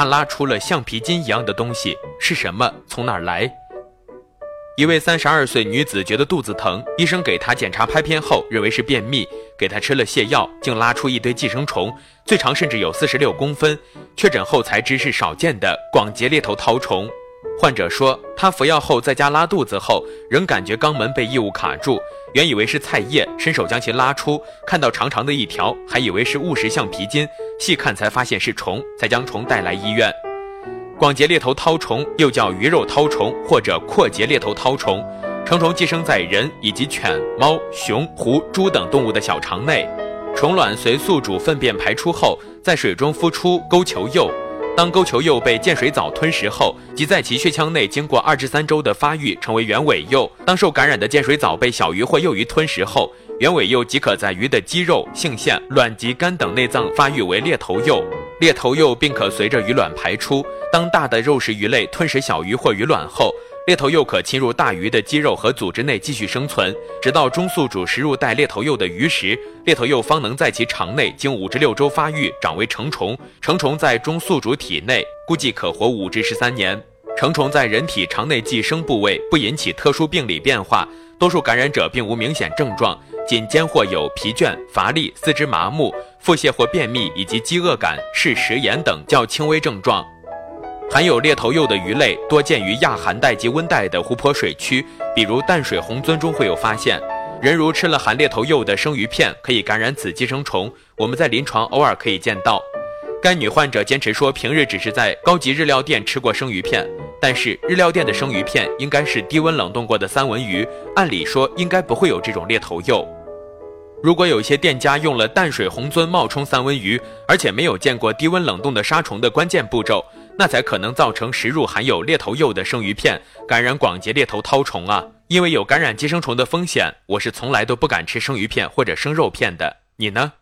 他拉出了橡皮筋一样的东西，是什么？从哪儿来？一位三十二岁女子觉得肚子疼，医生给她检查拍片后，认为是便秘，给她吃了泻药，竟拉出一堆寄生虫，最长甚至有四十六公分。确诊后才知是少见的广节裂头绦虫。患者说，他服药后在家拉肚子后，仍感觉肛门被异物卡住，原以为是菜叶，伸手将其拉出，看到长长的一条，还以为是误食橡皮筋，细看才发现是虫，才将虫带来医院。广节猎头绦虫又叫鱼肉绦虫或者阔节猎头绦虫，成虫寄生在人以及犬、猫、熊、狐、猪等动物的小肠内，虫卵随宿主粪便排出后，在水中孵出钩球幼。当钩球幼被剑水藻吞食后，即在其血腔内经过二至三周的发育，成为原尾幼。当受感染的剑水藻被小鱼或幼鱼吞食后，原尾幼即可在鱼的肌肉、性腺、卵及肝等内脏发育为裂头幼。裂头幼并可随着鱼卵排出。当大的肉食鱼类吞食小鱼或鱼卵后，猎头幼可侵入大鱼的肌肉和组织内继续生存，直到中宿主食入带猎头幼的鱼时，猎头幼方能在其肠内经五至六周发育，长为成虫。成虫在中宿主体内估计可活五至十三年。成虫在人体肠内寄生部位不引起特殊病理变化，多数感染者并无明显症状，仅间或有疲倦、乏力、四肢麻木、腹泻或便秘以及饥饿感、视食盐等较轻微症状。含有猎头幼的鱼类多见于亚寒带及温带的湖泊水区，比如淡水红鳟中会有发现。人如吃了含猎头幼的生鱼片，可以感染此寄生虫。我们在临床偶尔可以见到。该女患者坚持说，平日只是在高级日料店吃过生鱼片，但是日料店的生鱼片应该是低温冷冻过的三文鱼，按理说应该不会有这种猎头幼。如果有些店家用了淡水红鳟冒充三文鱼，而且没有见过低温冷冻的杀虫的关键步骤。那才可能造成食入含有裂头幼的生鱼片，感染广结裂头绦虫啊！因为有感染寄生虫的风险，我是从来都不敢吃生鱼片或者生肉片的。你呢？